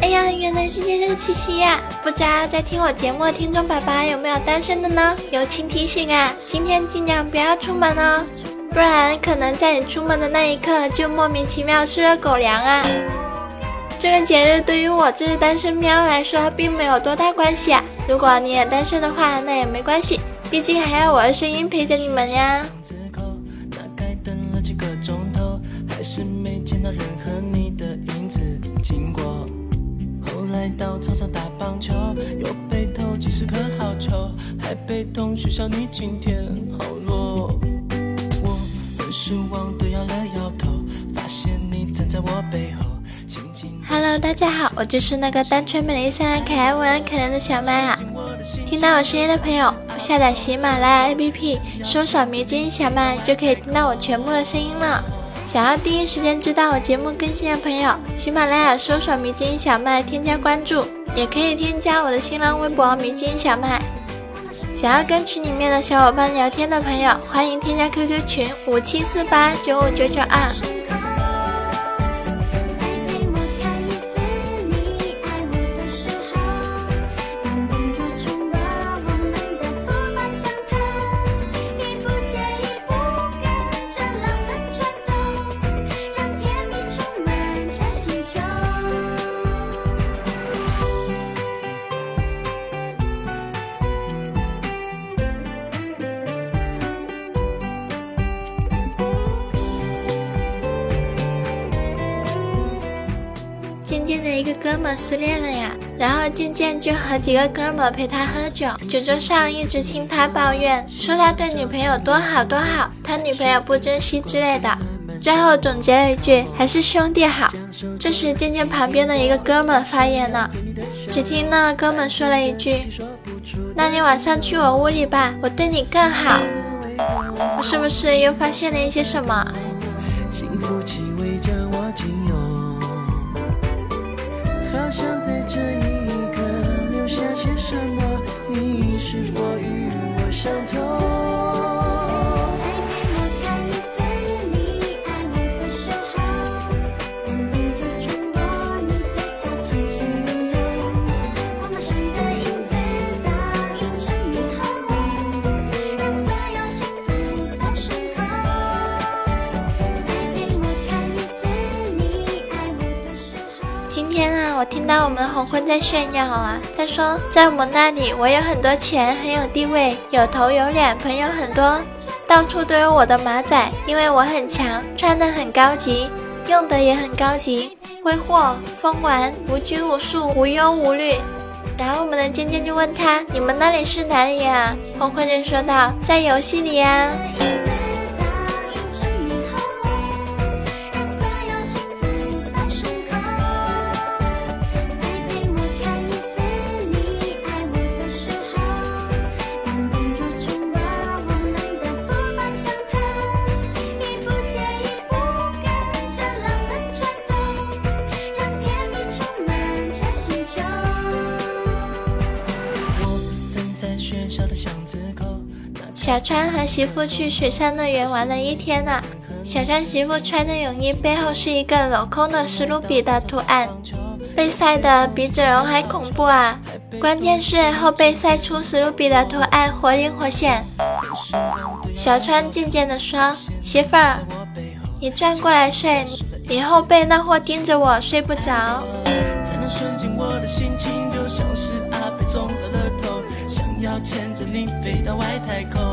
哎呀，原来今天是七夕呀！不知道在听我节目的听众宝宝有没有单身的呢？友情提醒啊，今天尽量不要出门哦，不然可能在你出门的那一刻就莫名其妙吃了狗粮啊！这个节日对于我这只单身喵来说并没有多大关系啊。如果你也单身的话，那也没关系，毕竟还有我的声音陪着你们呀。字口，大概等了几个钟头，还是没见到任何你的影子经过。后来到操场打棒球，又被投几十颗好球，还被同学笑你今天好弱。我很失望的摇了摇头，发现你站在我背后，Hello，大家好，我就是那个单纯、美丽、善良、可爱、温柔、可人的小麦啊。听到我声音的朋友，下载喜马拉雅 APP，搜索“迷津小麦”就可以听到我全部的声音了。想要第一时间知道我节目更新的朋友，喜马拉雅搜索“迷津小麦”添加关注，也可以添加我的新浪微博“迷津小麦”。想要跟群里面的小伙伴聊天的朋友，欢迎添加 QQ 群五七四八九五九九二。们失恋了呀，然后渐渐就和几个哥们陪他喝酒，酒桌上一直听他抱怨，说他对女朋友多好多好，他女朋友不珍惜之类的，最后总结了一句还是兄弟好。这时渐渐旁边的一个哥们发言了，只听那哥们说了一句：“那你晚上去我屋里吧，我对你更好。”我是不是又发现了一些什么？是否在炫耀啊，他说在我们那里我有很多钱，很有地位，有头有脸，朋友很多，到处都有我的马仔，因为我很强，穿的很高级，用的也很高级，挥霍疯玩，无拘无束，无忧无虑。然后我们的尖尖就问他：“你们那里是哪里呀？”红坤就说道：“在游戏里呀。”小川和媳妇去水上乐园玩了一天呢。小川媳妇穿的泳衣背后是一个镂空的史努比的图案，被晒得比整容还恐怖啊！关键是后背晒出史努比的图案活灵活现。小川渐渐地说：“媳妇儿，你转过来睡，你后背那货盯着我，睡不着。”，想要牵着你飞到外太空。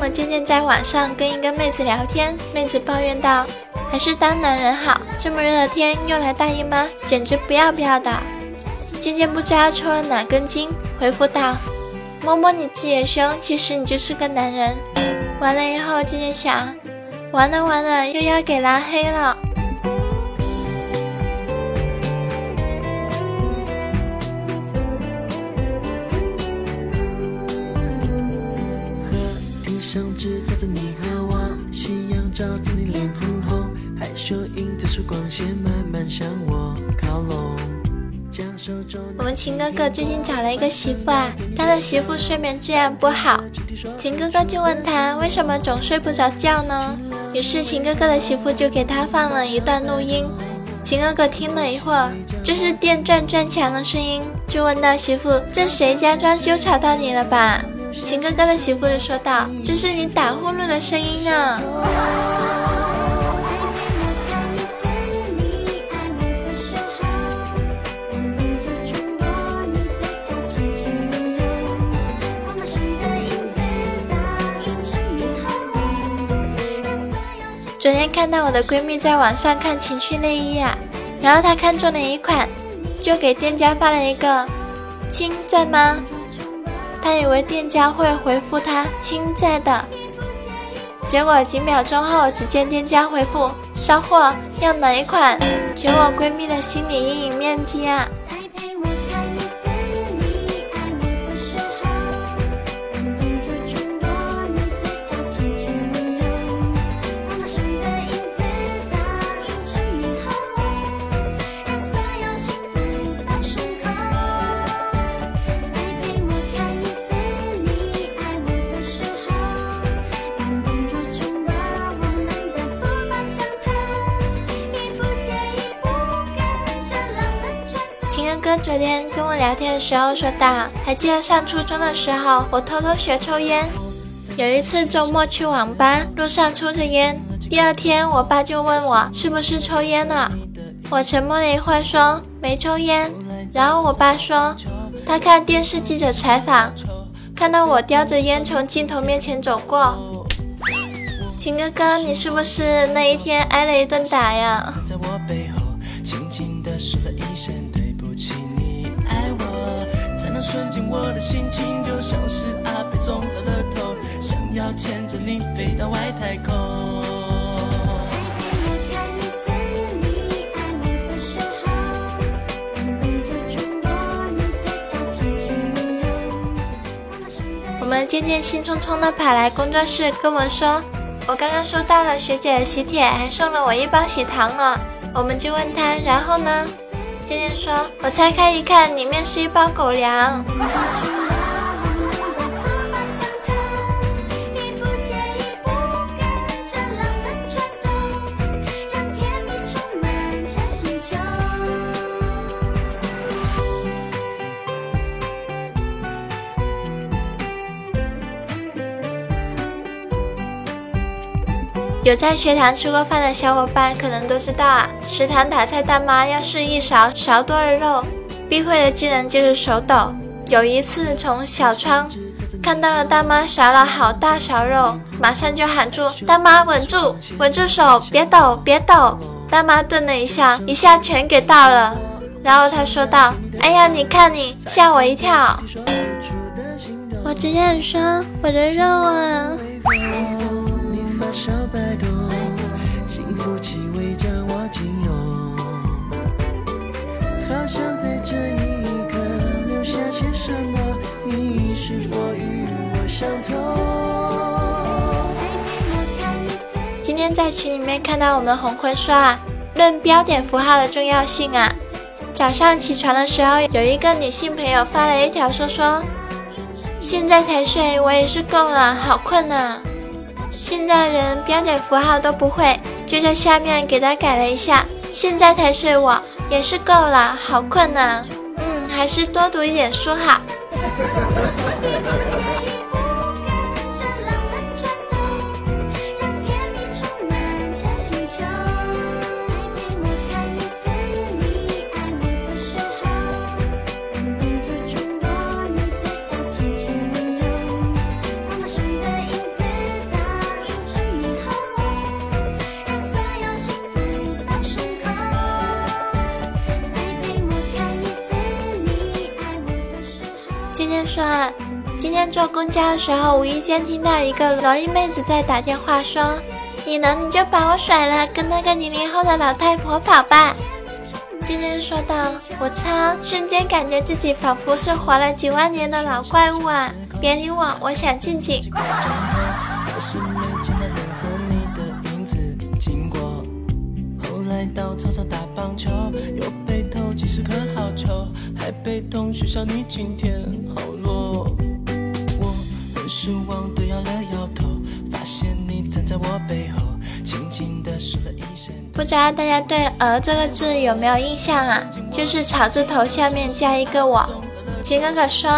今天我们渐渐在网上跟一个妹子聊天，妹子抱怨道：“还是当男人好，这么热的天又来大姨妈，简直不要不要的。”渐渐不知道抽了哪根筋，回复道：“摸摸你自己的胸，其实你就是个男人。完了以后，渐渐想，完了完了，又要给拉黑了。我。们秦哥哥最近找了一个媳妇啊，他的媳妇睡眠质量不好，秦哥哥就问他为什么总睡不着觉呢？于是秦哥哥的媳妇就给他放了一段录音。秦哥哥听了一会儿，这是电钻钻墙的声音，就问到媳妇：“这谁家装修吵到你了吧？”秦哥哥的媳妇就说道：“这是你打呼噜的声音啊。”看到我的闺蜜在网上看情趣内衣啊，然后她看中了一款，就给店家发了一个“亲在吗”，她以为店家会回复她“亲在的”，结果几秒钟后，只见店家回复“稍货要哪一款”，求我闺蜜的心理阴影面积啊！哥昨天跟我聊天的时候说到，还记得上初中的时候，我偷偷学抽烟。有一次周末去网吧，路上抽着烟，第二天我爸就问我是不是抽烟了。我沉默了一会儿说没抽烟，然后我爸说他看电视记者采访，看到我叼着烟从镜头面前走过。秦哥哥，你是不是那一天挨了一顿打呀？我的心情就像是阿飞中了乐透，想要牵着你飞到外太空。我们渐渐兴冲冲的跑来工作室跟我们说，我刚刚收到了学姐的喜帖，还送了我一包喜糖呢。我们就问他，然后呢？渐渐说，我拆开一看，里面是一包狗粮。有在学堂吃过饭的小伙伴可能都知道啊，食堂打菜大妈要是一勺勺多了肉，必会的技能就是手抖。有一次从小窗看到了大妈勺了好大勺肉，马上就喊住：“大妈稳住，稳住手，别抖，别抖！”大妈顿了一下，一下全给倒了。然后她说道：“哎呀，你看你，吓我一跳！我只想说我的肉啊。”你发烧摆动，幸福气味将我紧拥，好想在这一刻留下些什么，你是否与我相同？今天在群里面看到我们红坤说啊，论标点符号的重要性啊。早上起床的时候，有一个女性朋友发了一条说说，现在才睡，我也是够了，好困啊。现在人标点符号都不会，就在下面给他改了一下，现在才睡，我也是够了，好困啊。嗯，还是多读一点书好。说，今天坐公交的时候，无意间听到一个萝莉妹子在打电话说：“你能你就把我甩了，跟那个零零后的老太婆跑吧。”今天说道：“我操！”瞬间感觉自己仿佛是活了几万年的老怪物啊！别理我，我想静静。到操场打棒球，又几十颗好球，还被同学笑你今天好弱。我很失望的摇了摇头，发现你站在我背后，轻轻地说了一声。不知道大家对“鹅”这个字有没有印象啊？就是草字头下面加一个我。金哥哥说，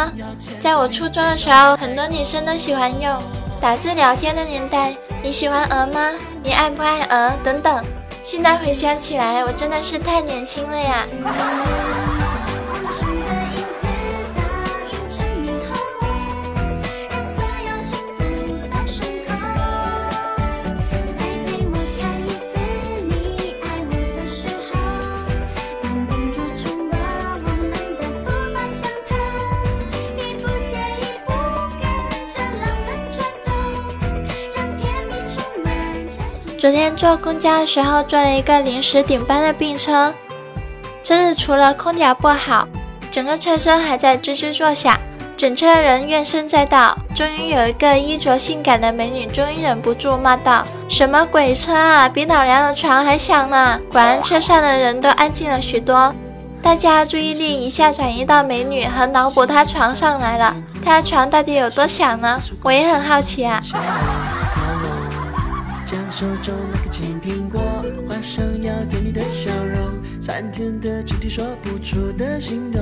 在我初中的时候，很多女生都喜欢用打字聊天的年代。你喜欢鹅吗？你爱不爱鹅？等等。现在回想起来，我真的是太年轻了呀。昨天坐公交的时候，坐了一个临时顶班的病车。车子除了空调不好，整个车身还在吱吱作响，整车人怨声载道。终于有一个衣着性感的美女，终于忍不住骂道：“什么鬼车啊，比老娘的床还响呢！”果然，车上的人都安静了许多，大家注意力一下转移到美女和脑补她床上来了。她的床到底有多响呢？我也很好奇啊。靠拢，将手中那个金苹果画上要给你的笑容，酸甜的具体说不出的心动，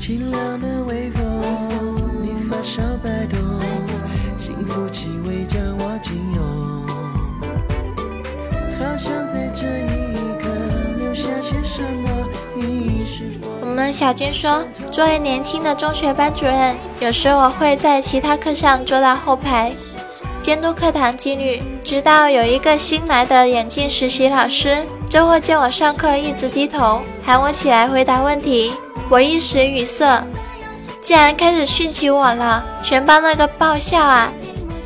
清凉的微风，你发梢摆动，幸福气味将我紧拥，好想在这一刻留下些什么，你是否？我们小军说，作为年轻的中学班主任，有时我会在其他课上坐到后排，监督课堂纪律。直到有一个新来的眼镜实习老师，这货见我上课一直低头，喊我起来回答问题，我一时语塞，竟然开始训起我了。全班那个爆笑啊！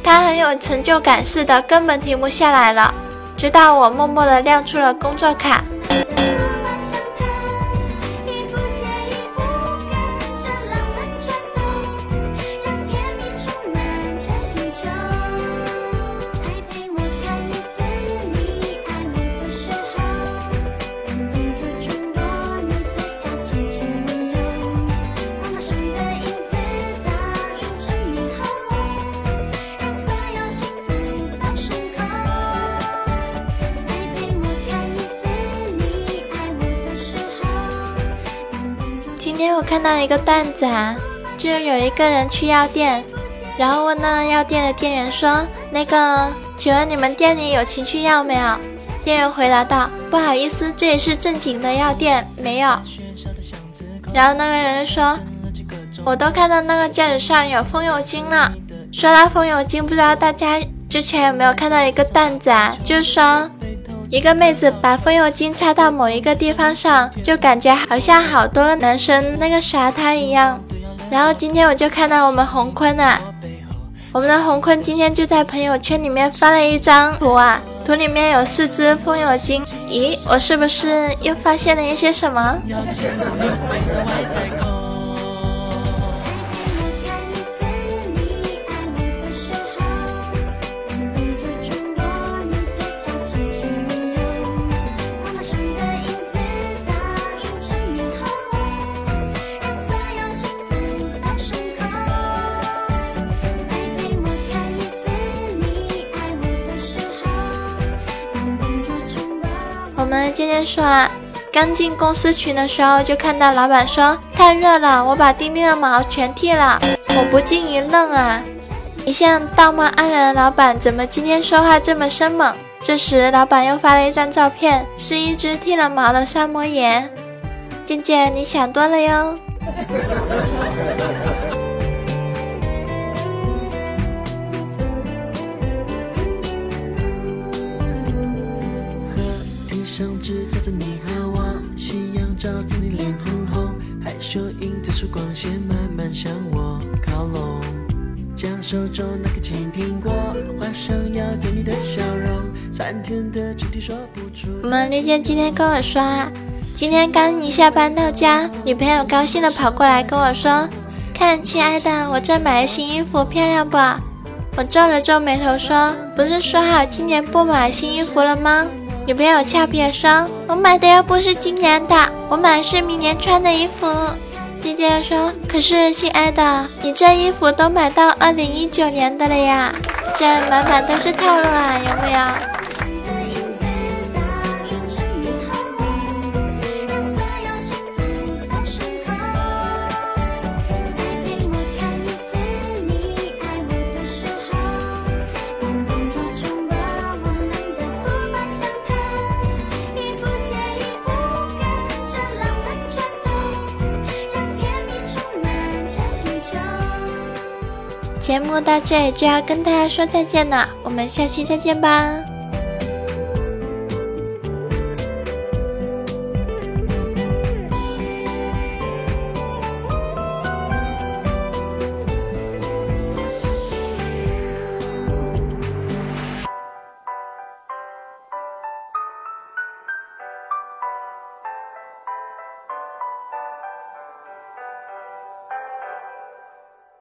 他很有成就感似的，根本停不下来了。直到我默默地亮出了工作卡。看到一个段子啊，就有一个人去药店，然后问那个药店的店员说：“那个，请问你们店里有情趣药没有？”店员回答道：“不好意思，这里是正经的药店，没有。”然后那个人说：“我都看到那个架子上有风油精了。”说到风油精，不知道大家之前有没有看到一个段子啊？就是说。一个妹子把风油精擦到某一个地方上，就感觉好像好多男生那个啥她一样。然后今天我就看到我们红坤啊，我们的红坤今天就在朋友圈里面发了一张图啊，图里面有四只风油精。咦，我是不是又发现了一些什么？今天说啊，刚进公司群的时候就看到老板说太热了，我把丁丁的毛全剃了。我不禁一愣啊，一向道貌岸然的老板怎么今天说话这么生猛？这时老板又发了一张照片，是一只剃了毛的萨摩耶。健健，你想多了哟。着你和我，夕阳照着你脸红红，害羞映着曙光线慢慢向我靠靠拢，将手中那个青苹果画上要给你的笑容，酸甜的具体说不出。我们绿姐今天跟我说啊，今天刚一下班到家，女朋友高兴的跑过来跟我说：“看，亲爱的，我这买了新衣服，漂亮不？”我皱了皱眉头说：“不是说好今年不买新衣服了吗？”女朋友俏皮地说：“我买的又不是今年的，我买的是明年穿的衣服。”姐姐说：“可是，亲爱的，你这衣服都买到二零一九年的了呀，这满满都是套路啊，有没有？”节目到这里就要跟大家说再见了，我们下期再见吧。